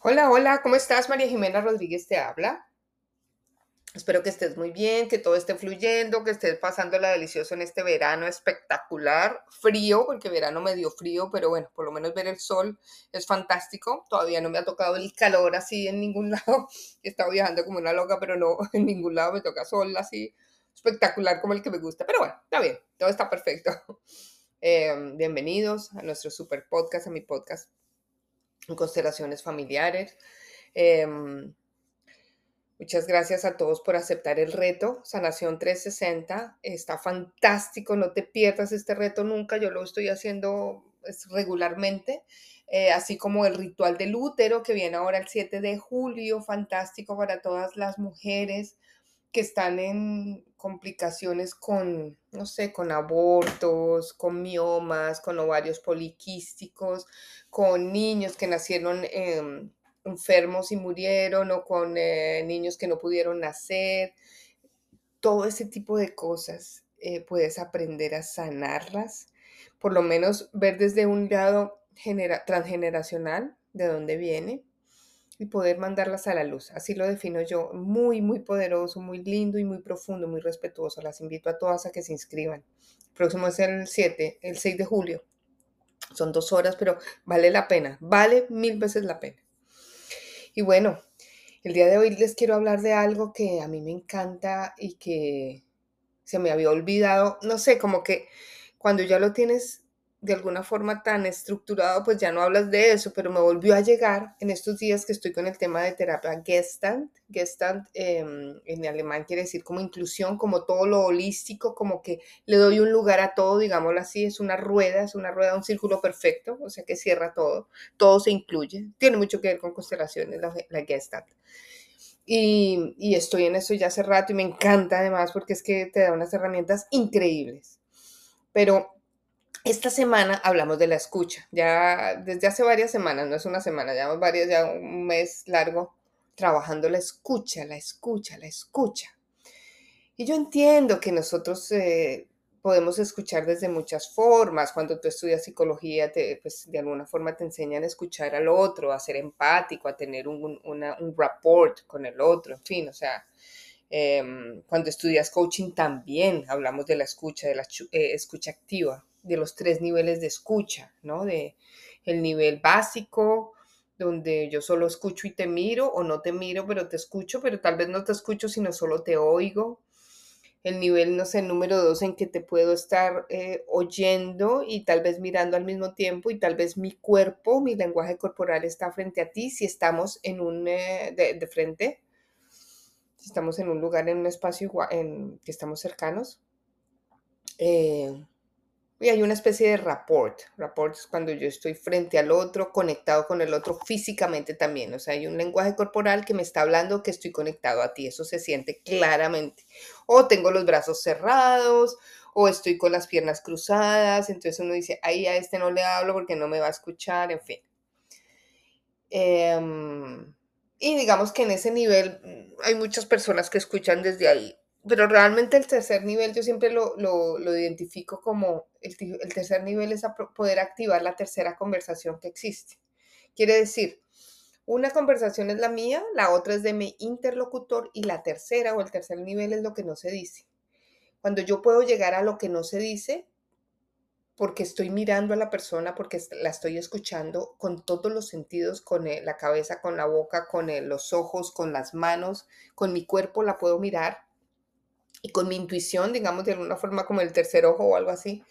Hola, hola, ¿cómo estás? María Jimena Rodríguez te habla. Espero que estés muy bien, que todo esté fluyendo, que estés pasando la delicioso en este verano espectacular, frío, porque verano me dio frío, pero bueno, por lo menos ver el sol es fantástico. Todavía no me ha tocado el calor así en ningún lado. He estado viajando como una loca, pero no, en ningún lado me toca sol así espectacular como el que me gusta. Pero bueno, está bien, todo está perfecto. Eh, bienvenidos a nuestro super podcast, a mi podcast constelaciones familiares. Em, muchas gracias a todos por aceptar el reto. Sanación 360 está fantástico, no te pierdas este reto nunca, yo lo estoy haciendo pues, regularmente. Eh, así como el ritual del útero que viene ahora el 7 de julio, fantástico para todas las mujeres que están en complicaciones con, no sé, con abortos, con miomas, con ovarios poliquísticos, con niños que nacieron em, enfermos y murieron o con eh, niños que no pudieron nacer. Todo ese tipo de cosas eh, puedes aprender a sanarlas, por lo menos ver desde un lado transgeneracional de dónde viene y poder mandarlas a la luz. Así lo defino yo, muy, muy poderoso, muy lindo y muy profundo, muy respetuoso. Las invito a todas a que se inscriban. El próximo es el 7, el 6 de julio. Son dos horas, pero vale la pena, vale mil veces la pena. Y bueno, el día de hoy les quiero hablar de algo que a mí me encanta y que se me había olvidado. No sé, como que cuando ya lo tienes de alguna forma tan estructurado, pues ya no hablas de eso, pero me volvió a llegar en estos días que estoy con el tema de terapia Gestalt. Gestalt em, en alemán quiere decir como inclusión, como todo lo holístico, como que le doy un lugar a todo, digámoslo así, es una rueda, es una rueda, un círculo perfecto, o sea que cierra todo, todo se incluye. Tiene mucho que ver con constelaciones, la, la Gestalt. Y, y estoy en eso ya hace rato y me encanta además porque es que te da unas herramientas increíbles. Pero esta semana hablamos de la escucha. Ya desde hace varias semanas, no es una semana, ya varias, ya un mes largo trabajando la escucha, la escucha, la escucha. Y yo entiendo que nosotros eh, podemos escuchar desde muchas formas. Cuando tú estudias psicología, te, pues de alguna forma te enseñan a escuchar al otro, a ser empático, a tener un, un rapport con el otro, en fin, o sea, em, cuando estudias coaching también hablamos de la escucha, de la eh, escucha activa de los tres niveles de escucha, ¿no? De el nivel básico, donde yo solo escucho y te miro, o no te miro, pero te escucho, pero tal vez no te escucho, sino solo te oigo. El nivel, no sé, número dos, en que te puedo estar eh, oyendo y tal vez mirando al mismo tiempo, y tal vez mi cuerpo, mi lenguaje corporal está frente a ti, si estamos en un, eh, de, frente, si estamos en un lugar, en un espacio en, que estamos cercanos. Eh, y hay una especie de rapport. Rapport es cuando yo estoy frente al otro, conectado con el otro físicamente también. O sea, hay un lenguaje corporal que me está hablando que estoy conectado a ti. Eso se siente claramente. O tengo los brazos cerrados, o estoy con las piernas cruzadas. Entonces uno dice, ahí a este no le hablo porque no me va a escuchar, en fin. Em, y digamos que en ese nivel mm, hay muchas personas que escuchan desde ahí pero realmente el tercer nivel yo siempre lo, identifico como el, el, tercer nivel es poder activar la tercera conversación que existe. Quiere decir, una conversación es la mía, la otra es de mi interlocutor y la tercera o el tercer nivel es lo que no se dice. Cuando yo puedo llegar a lo que no se dice, porque estoy mirando a la persona, porque la estoy escuchando con todos los sentidos, con la cabeza, con la boca, con los ojos, con las manos, con mi cuerpo la puedo mirar y con mi intuición, digamos, de alguna forma como el tercer ojo o algo así,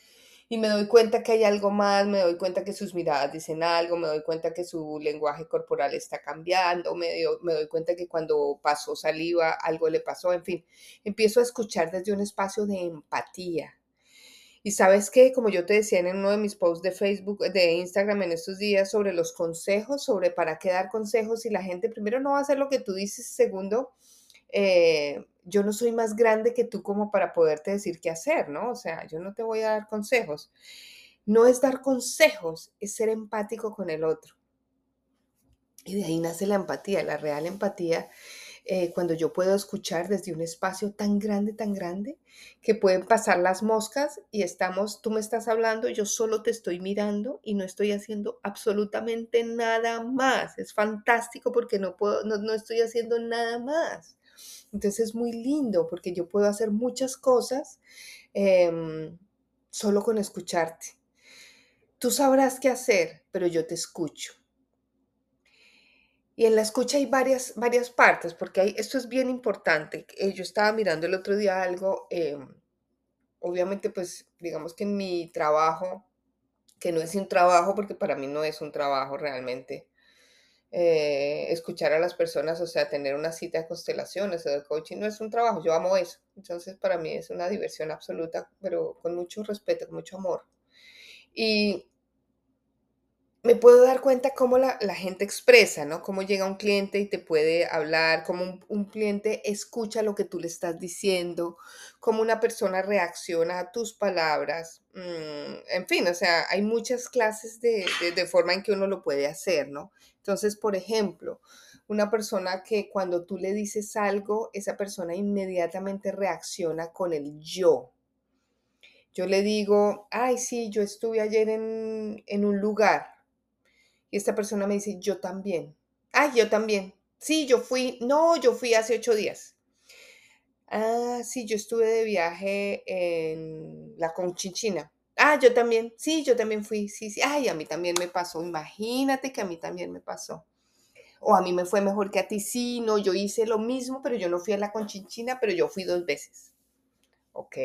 y me doy cuenta que hay algo más, me doy cuenta que sus miradas dicen algo, me doy cuenta que su lenguaje corporal está cambiando, me, me doy cuenta que cuando pasó saliva algo le pasó, en fin, empiezo a escuchar desde un espacio de empatía. Y sabes que, como yo te decía en uno de mis posts de Facebook, de Instagram en estos días sobre los consejos, sobre para qué dar consejos, y la gente primero no va a hacer lo que tú dices, segundo, eh, yo no soy más grande que tú como para poderte decir qué hacer, ¿no? O sea, yo no te voy a dar consejos. No es dar consejos, es ser empático con el otro. Y de ahí nace la empatía. La real empatía eh, cuando yo puedo escuchar desde un espacio tan grande, tan grande, que pueden pasar las moscas y estamos, tú me estás hablando, yo solo te estoy mirando y no estoy haciendo absolutamente nada más. Es fantástico porque no puedo, no, estoy haciendo nada más. Entonces es muy lindo porque yo puedo hacer muchas cosas em, solo con escucharte. Tú sabrás qué hacer, pero yo te escucho. Y en la escucha hay varias, varias partes, porque esto es bien importante. Eh, yo estaba mirando el otro día algo, em, obviamente pues digamos que en mi trabajo, que no es un trabajo, porque para mí no es un trabajo realmente, eh, escuchar a las personas, o sea, tener una cita de constelaciones o de coaching no es un trabajo, yo amo eso. Entonces para mí es una diversión absoluta, pero con mucho respeto, con mucho amor. Y me puedo dar cuenta cómo la, gente expresa, ¿no? Cómo llega un cliente y te puede hablar, cómo un, cliente escucha lo que tú le estás diciendo, cómo una persona reacciona a tus palabras. Mm, en fin, o sea, hay muchas clases de, de, forma en que uno lo puede hacer, ¿no? Entonces, por ejemplo, una persona que cuando tú le dices algo, esa persona inmediatamente reacciona con el yo. Yo le digo, ay, sí, yo estuve ayer en, en un lugar y esta persona me dice, yo también. Ay, yo también. Sí, yo fui. No, yo fui hace ocho días. Ah, sí, yo estuve de viaje en la Conchinchina. Ah, yo también. Sí, yo también fui. Sí, sí. Ay, a mí también me pasó. Imagínate que a mí también me pasó. O a mí me fue mejor que a ti. Sí, no, yo hice lo mismo, pero yo no fui a la Conchinchina, pero yo fui dos veces. Ok.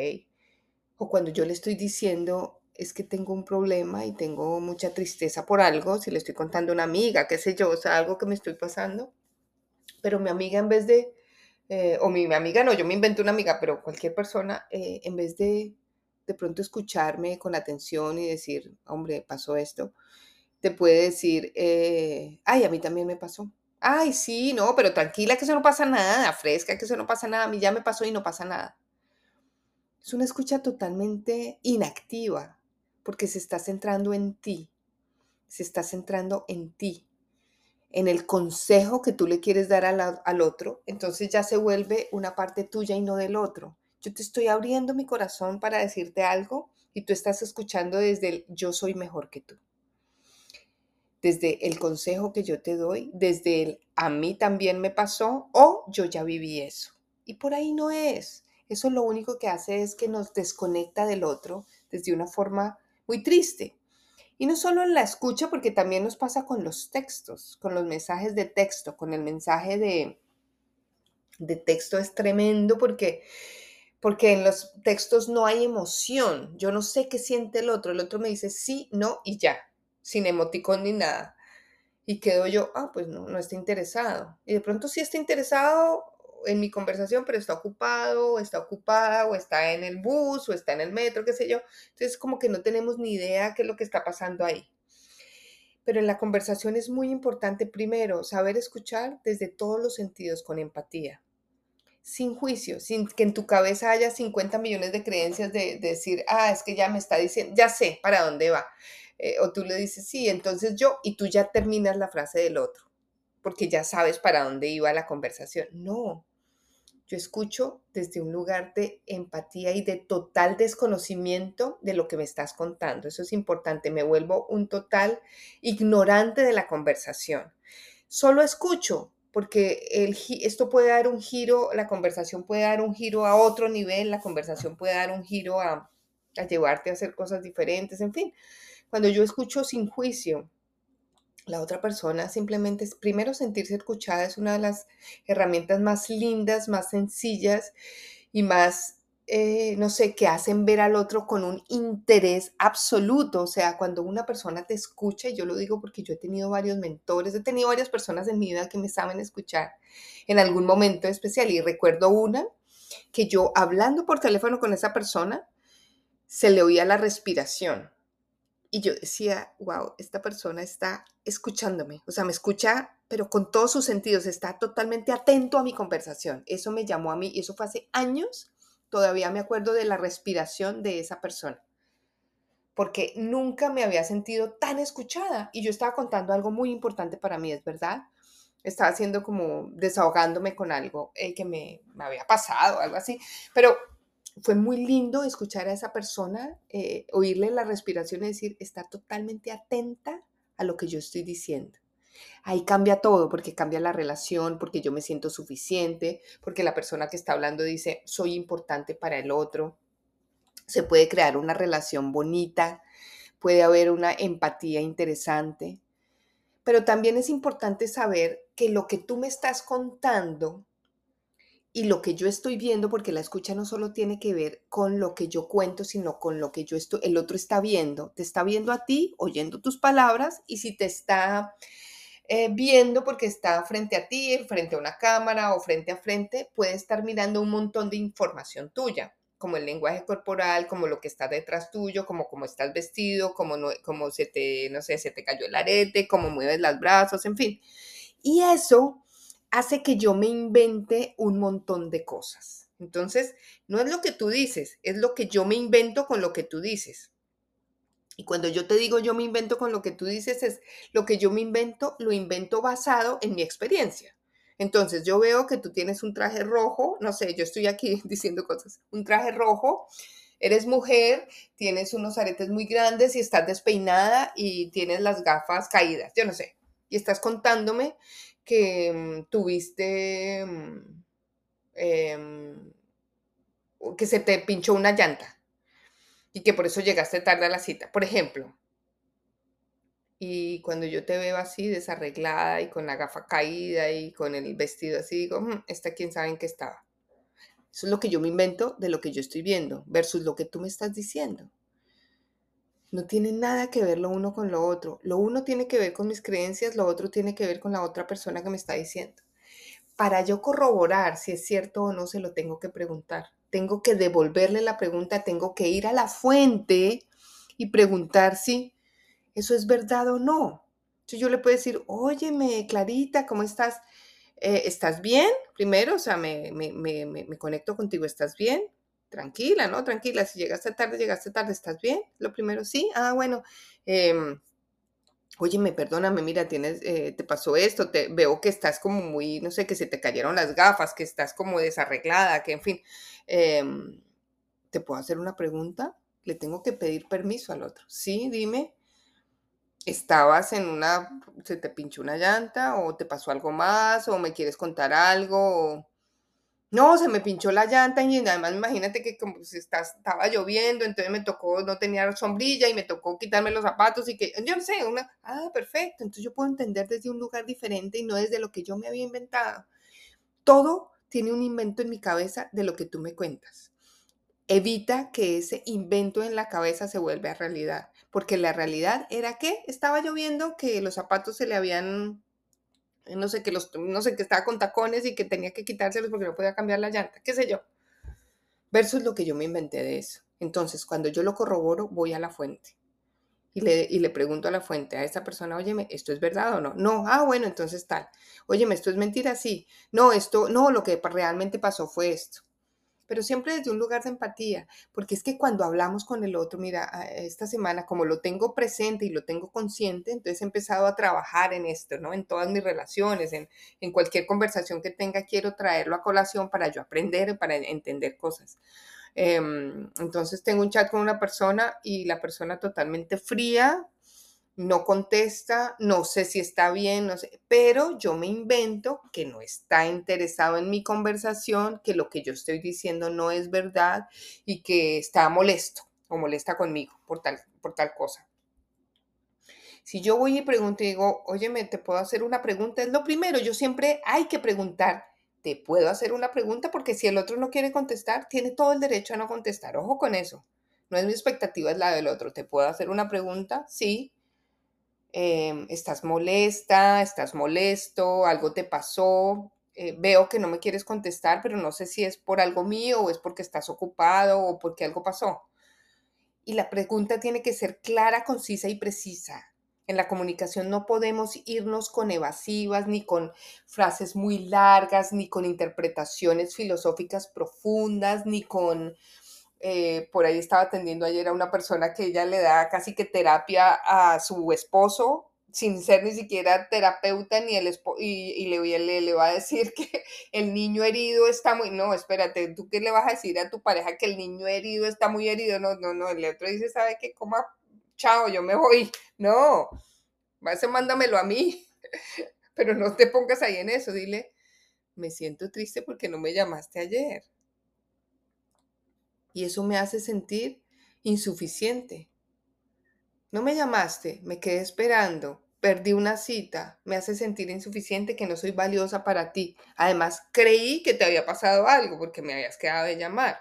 O cuando yo le estoy diciendo, es que tengo un problema y tengo mucha tristeza por algo, si le estoy contando a una amiga, qué sé yo, o sea, algo que me estoy pasando, pero mi amiga en vez de, eh, o mi, amiga no, yo me invento una amiga, pero cualquier persona, eh, en vez de de pronto escucharme con atención y decir, hombre, pasó esto, te puede decir, eh, ay, a mí también me pasó. Ay, sí, no, pero tranquila que eso no pasa nada, fresca que eso no pasa nada, a mí ya me pasó y no pasa nada. Es una escucha totalmente inactiva, porque se está centrando en ti, se está centrando en ti, en el consejo que tú le quieres dar al, otro, entonces ya se vuelve una parte tuya y no del otro. Yo te estoy abriendo mi corazón para decirte algo y tú estás escuchando desde el yo soy mejor que tú. Desde el consejo que yo te doy, desde el a mí también me pasó o yo ya viví eso. Y por ahí no es. Eso lo único que hace es que nos desconecta del otro desde una forma muy triste. Y no solo en la escucha, porque también nos pasa con los textos, con los mensajes de texto, con el mensaje de, de texto es tremendo porque, porque en los textos no hay emoción. Yo no sé qué siente el otro. El otro me dice sí, no y ya, sin emoticón ni nada. Y quedo yo, ah, pues no, no está interesado. Y de pronto sí está interesado en mi conversación, pero está ocupado, está ocupada, o está en el bus, o está en el metro, qué sé yo. Entonces, como que no tenemos ni idea qué es lo que está pasando ahí. Pero en la conversación es muy importante, primero, saber escuchar desde todos los sentidos, con empatía, sin juicio, sin que en tu cabeza haya 50 millones de creencias de, decir, ah, es que ya me está diciendo, ya sé para dónde va. Eh, o tú le dices, sí, entonces yo, y tú ya terminas la frase del otro, porque ya sabes para dónde iba la conversación. No, yo escucho desde un lugar de empatía y de total desconocimiento de lo que me estás contando. Eso es importante. Me vuelvo un total ignorante de la conversación. Solo escucho porque el, esto puede dar un giro, la conversación puede dar un giro a otro nivel, la conversación puede dar un giro a, a llevarte a hacer cosas diferentes, en fin. Cuando yo escucho sin juicio, la otra persona, simplemente es, primero sentirse escuchada es una de las herramientas más lindas, más sencillas y más, eh, no sé, que hacen ver al otro con un interés absoluto. O sea, cuando una persona te escucha, y yo lo digo porque yo he tenido varios mentores, he tenido varias personas en mi vida que me saben escuchar en algún momento especial y recuerdo una que yo hablando por teléfono con esa persona, se le oía la respiración y yo decía, wow, esta persona está escuchándome, o sea, me escucha, pero con todos sus sentidos, está totalmente atento a mi conversación. Eso me llamó a mí y eso fue hace años, todavía me acuerdo de la respiración de esa persona, porque nunca me había sentido tan escuchada y yo estaba contando algo muy importante para mí, es verdad. estaba haciendo como desahogándome con algo eh, que me, me, había pasado, algo así, pero fue muy lindo escuchar a esa persona, eh, oírle la respiración y decir, está totalmente atenta a lo que yo estoy diciendo. Ahí cambia todo, porque cambia la relación, porque yo me siento suficiente, porque la persona que está hablando dice, soy importante para el otro. Se puede crear una relación bonita, puede haber una empatía interesante, pero también es importante saber que lo que tú me estás contando y lo que yo estoy viendo, porque la escucha no solo tiene que ver con lo que yo cuento, sino con lo que yo estoy, el otro está viendo, te está viendo a ti, oyendo tus palabras, y si te está eh, viendo porque está frente a ti, frente a una cámara o frente a frente, puede estar mirando un montón de información tuya como el lenguaje corporal, como lo que está detrás tuyo, como cómo estás vestido, como, no, como se te, no sé, se te cayó el arete, cómo mueves los brazos, en fin. Y eso hace que yo me invente un montón de cosas. Entonces, no es lo que tú dices, es lo que yo me invento con lo que tú dices. Y cuando yo te digo yo me invento con lo que tú dices, es lo que yo me invento, lo invento basado en mi experiencia. Entonces yo veo que tú tienes un traje rojo, no sé, yo estoy aquí diciendo cosas, un traje rojo, eres mujer, tienes unos aretes muy grandes y estás despeinada y tienes las gafas caídas, yo no sé. Y estás contándome que mm, tuviste, mm, em, que se te pinchó una llanta y que por eso llegaste tarde a la cita, por ejemplo. Y cuando yo te veo así, desarreglada y con la gafa caída y con el vestido así, digo, mm, esta quién sabe en qué estaba. Eso es lo que yo me invento de lo que yo estoy viendo versus lo que tú me estás diciendo. No tiene nada que ver lo uno con lo otro. Lo uno tiene que ver con mis creencias, lo otro tiene que ver con la otra persona que me está diciendo. Para yo corroborar si es cierto o no, se lo tengo que preguntar. Tengo que devolverle la pregunta, tengo que ir a la fuente y preguntar si eso es verdad o no. Entonces yo le puedo decir, óyeme, Clarita, ¿cómo estás? Eh, ¿Estás bien? Primero, o sea, me, me, conecto contigo, ¿estás bien? Tranquila, ¿no? Tranquila, si llegaste tarde, llegaste tarde, ¿estás bien? Lo primero, sí. Ah, bueno. Eh, óyeme, perdóname, mira, tienes, eh, te pasó esto, te veo que estás como muy, no sé, que se te cayeron las gafas, que estás como desarreglada, que en fin. Em, ¿Te puedo hacer una pregunta? Le tengo que pedir permiso al otro. Sí, dime estabas en una, se te pinchó una llanta o te pasó algo más o me quieres contar algo. No, se me pinchó la llanta y además imagínate que como si estaba lloviendo, entonces me tocó, no tenía sombrilla y me tocó quitarme los zapatos y que, yo no sé, una, ah, perfecto, entonces yo puedo entender desde un lugar diferente y no desde lo que yo me había inventado. Todo tiene un invento en mi cabeza de lo que tú me cuentas. Evita que ese invento en la cabeza se vuelva realidad porque la realidad era que estaba lloviendo, que los zapatos se le habían, no sé, que los, no sé, que estaba con tacones y que tenía que quitárselos porque no podía cambiar la llanta, qué sé yo. Versus lo que yo me inventé de eso. Entonces, cuando yo lo corroboro, voy a la fuente. Y le, y le pregunto a la fuente, a esta persona, óyeme, ¿esto es verdad o no? No, ah, bueno, entonces tal. Óyeme, ¿esto es mentira? Sí. No, esto, no, lo que realmente pasó fue esto pero siempre desde un lugar de empatía, porque es que cuando hablamos con el otro, mira, esta semana como lo tengo presente y lo tengo consciente, entonces he empezado a trabajar en esto, ¿no? En todas mis relaciones, en, en cualquier conversación que tenga, quiero traerlo a colación para yo aprender, para entender cosas. Em, entonces tengo un chat con una persona y la persona totalmente fría, no contesta, no sé si está bien, no sé, pero yo me invento que no está interesado en mi conversación, que lo que yo estoy diciendo no es verdad y que está molesto o molesta conmigo por tal, por tal cosa. Si yo voy y pregunto y digo, oye, ¿me te puedo hacer una pregunta? Es lo primero, yo siempre hay que preguntar, ¿te puedo hacer una pregunta? Porque si el otro no quiere contestar, tiene todo el derecho a no contestar. Ojo con eso. No es mi expectativa, es la del otro. ¿Te puedo hacer una pregunta? Sí Em, estás molesta, estás molesto, algo te pasó, eh, veo que no me quieres contestar, pero no sé si es por algo mío o es porque estás ocupado o porque algo pasó. Y la pregunta tiene que ser clara, concisa y precisa. En la comunicación no podemos irnos con evasivas, ni con frases muy largas, ni con interpretaciones filosóficas profundas, ni con eh, por ahí estaba atendiendo ayer a una persona que ella le da casi que terapia a su esposo sin ser ni siquiera terapeuta ni el y, le, le, le va a decir que el niño herido está muy, no, espérate, ¿tú qué le vas a decir a tu pareja que el niño herido está muy herido? No, no, no, el otro dice, ¿sabe qué? Coma, chao, yo me voy. No, a mándamelo a mí, pero no te pongas ahí en eso, dile, me siento triste porque no me llamaste ayer. Y eso me hace sentir insuficiente. No me llamaste, me quedé esperando, perdí una cita, me hace sentir insuficiente que no soy valiosa para ti. Además, creí que te había pasado algo porque me habías quedado de llamar.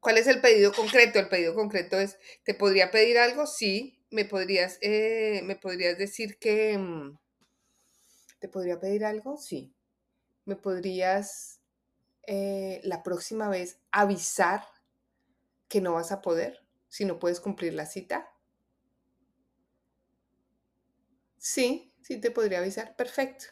¿Cuál es el pedido concreto? El pedido concreto es, ¿te podría pedir algo? Sí, me podrías, eh, me podrías decir que... Mm, ¿Te podría pedir algo? Sí. ¿Me podrías eh, la próxima vez avisar que no vas a poder si no puedes cumplir la cita? Sí, sí te podría avisar. Perfecto.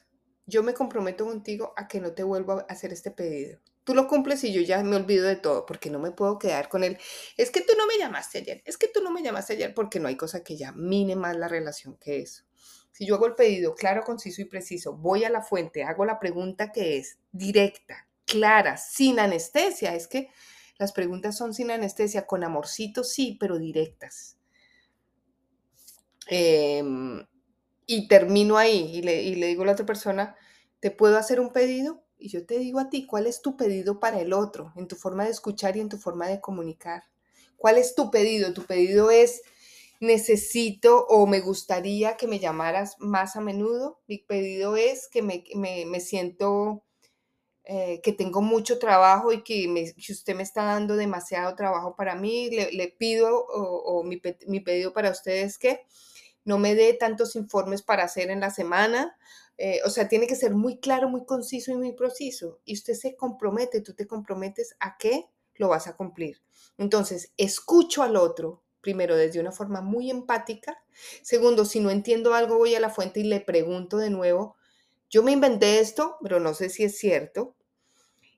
Yo me comprometo contigo a que no te vuelvo a hacer este pedido. Tú lo cumples y yo ya me olvido de todo porque no me puedo quedar con él. Es que tú no me llamaste ayer. Es que tú no me llamaste ayer porque no hay cosa que ya mine más la relación que eso. Si yo hago el pedido claro, conciso y preciso, voy a la fuente, hago la pregunta que es directa, clara, sin anestesia. Es que las preguntas son sin anestesia, con amorcito sí, pero directas. Eh, y termino ahí y le, y le digo a la otra persona, ¿te puedo hacer un pedido? Y yo te digo a ti, ¿cuál es tu pedido para el otro en tu forma de escuchar y en tu forma de comunicar? ¿Cuál es tu pedido? Tu pedido es, necesito o me gustaría que me llamaras más a menudo. Mi pedido es que me, me, siento eh, que tengo mucho trabajo y que, usted me está dando demasiado trabajo para mí. Le, pido o, mi, pedido para ustedes es que no me dé tantos informes para hacer en la semana. Eh, o sea, tiene que ser muy claro, muy conciso y muy preciso. Y usted se compromete, tú te comprometes a que lo vas a cumplir. Entonces, escucho al otro, primero desde una forma muy empática. Segundo, si no entiendo algo, voy a la fuente y le pregunto de nuevo, yo me inventé esto, pero no sé si es cierto.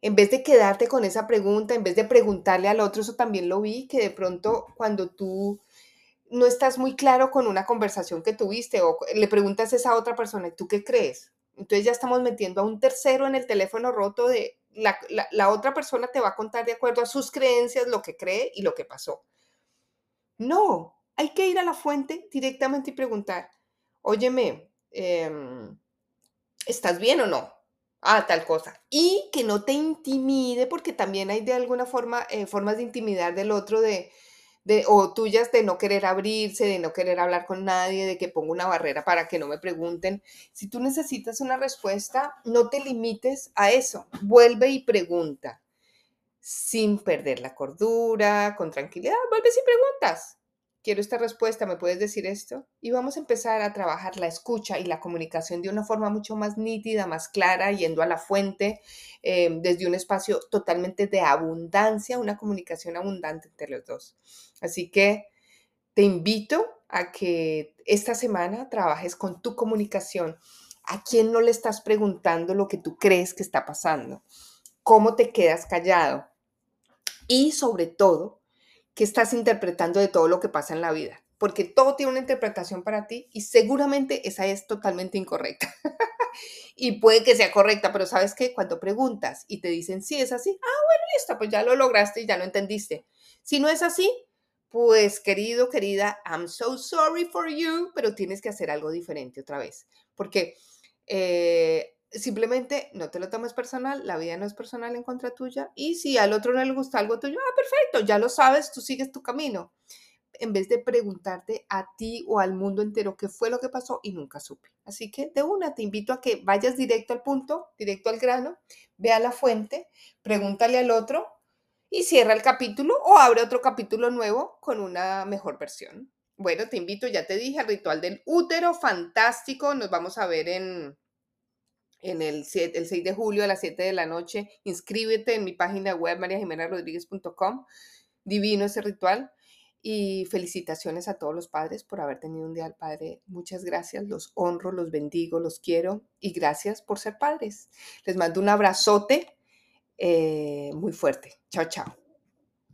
En vez de quedarte con esa pregunta, en vez de preguntarle al otro, eso también lo vi, que de pronto cuando tú no estás muy claro con una conversación que tuviste o le preguntas a esa otra persona, ¿tú qué crees? Entonces ya estamos metiendo a un tercero en el teléfono roto de la, la, otra persona te va a contar de acuerdo a sus creencias lo que cree y lo que pasó. No, hay que ir a la fuente directamente y preguntar, óyeme, em, ¿estás bien o no? Ah, tal cosa. Y que no te intimide, porque también hay de alguna forma eh, formas de intimidar del otro de, de, o tuyas de no querer abrirse, de no querer hablar con nadie, de que pongo una barrera para que no me pregunten. Si tú necesitas una respuesta, no te limites a eso. Vuelve y pregunta sin perder la cordura, con tranquilidad. Vuelve y preguntas quiero esta respuesta, ¿me puedes decir esto? Y vamos a empezar a trabajar la escucha y la comunicación de una forma mucho más nítida, más clara, yendo a la fuente, eh, desde un espacio totalmente de abundancia, una comunicación abundante entre los dos. Así que te invito a que esta semana trabajes con tu comunicación. ¿A quién no le estás preguntando lo que tú crees que está pasando? ¿Cómo te quedas callado? Y sobre todo, ¿Qué estás interpretando de todo lo que pasa en la vida. Porque todo tiene una interpretación para ti y seguramente esa es totalmente incorrecta. y puede que sea correcta, pero sabes que cuando preguntas y te dicen sí es así, ah, bueno, listo, pues ya lo lograste y ya lo entendiste. Si no es así, pues querido, querida, I'm so sorry for you, pero tienes que hacer algo diferente otra vez. Porque eh, simplemente no te lo tomes personal, la vida no es personal en contra tuya y si al otro no le gusta algo tuyo, ah, perfecto, ya lo sabes, tú sigues tu camino. En vez de preguntarte a ti o al mundo entero qué fue lo que pasó y nunca supe. Así que de una te invito a que vayas directo al punto, directo al grano, ve a la fuente, pregúntale al otro y cierra el capítulo o abre otro capítulo nuevo con una mejor versión. Bueno, te invito, ya te dije, al ritual del útero, fantástico. Nos vamos a ver en, en el, 7, el 6 de julio a las 7 de la noche. Inscríbete en mi página web mariajimenarodríguez.com. Divino ese ritual. Y felicitaciones a todos los padres por haber tenido un día al padre. Muchas gracias, los honro, los bendigo, los quiero y gracias por ser padres. Les mando un abrazote eh, muy fuerte. Chao, chao.